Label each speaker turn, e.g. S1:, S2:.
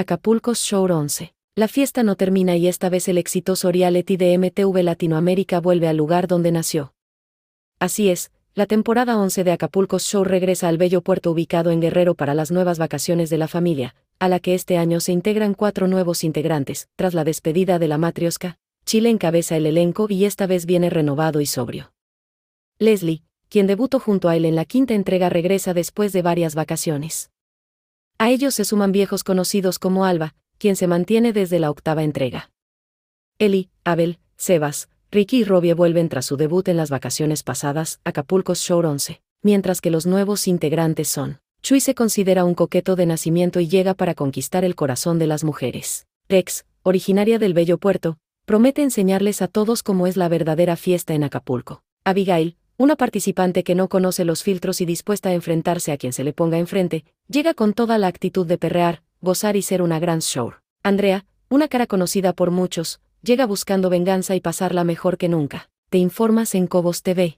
S1: Acapulco Show 11. La fiesta no termina y esta vez el exitoso reality de MTV Latinoamérica vuelve al lugar donde nació. Así es, la temporada 11 de Acapulco Show regresa al bello puerto ubicado en Guerrero para las nuevas vacaciones de la familia, a la que este año se integran cuatro nuevos integrantes, tras la despedida de la matriosca, Chile encabeza el elenco y esta vez viene renovado y sobrio. Leslie, quien debutó junto a él en la quinta entrega, regresa después de varias vacaciones. A ellos se suman viejos conocidos como Alba, quien se mantiene desde la octava entrega. Eli, Abel, Sebas, Ricky y Robbie vuelven tras su debut en las vacaciones pasadas, Acapulco's Show 11, mientras que los nuevos integrantes son. Chui se considera un coqueto de nacimiento y llega para conquistar el corazón de las mujeres. Rex, originaria del bello puerto, promete enseñarles a todos cómo es la verdadera fiesta en Acapulco. Abigail, una participante que no conoce los filtros y dispuesta a enfrentarse a quien se le ponga enfrente, llega con toda la actitud de perrear, gozar y ser una gran show. Andrea, una cara conocida por muchos, llega buscando venganza y pasarla mejor que nunca. Te informas en Cobos TV.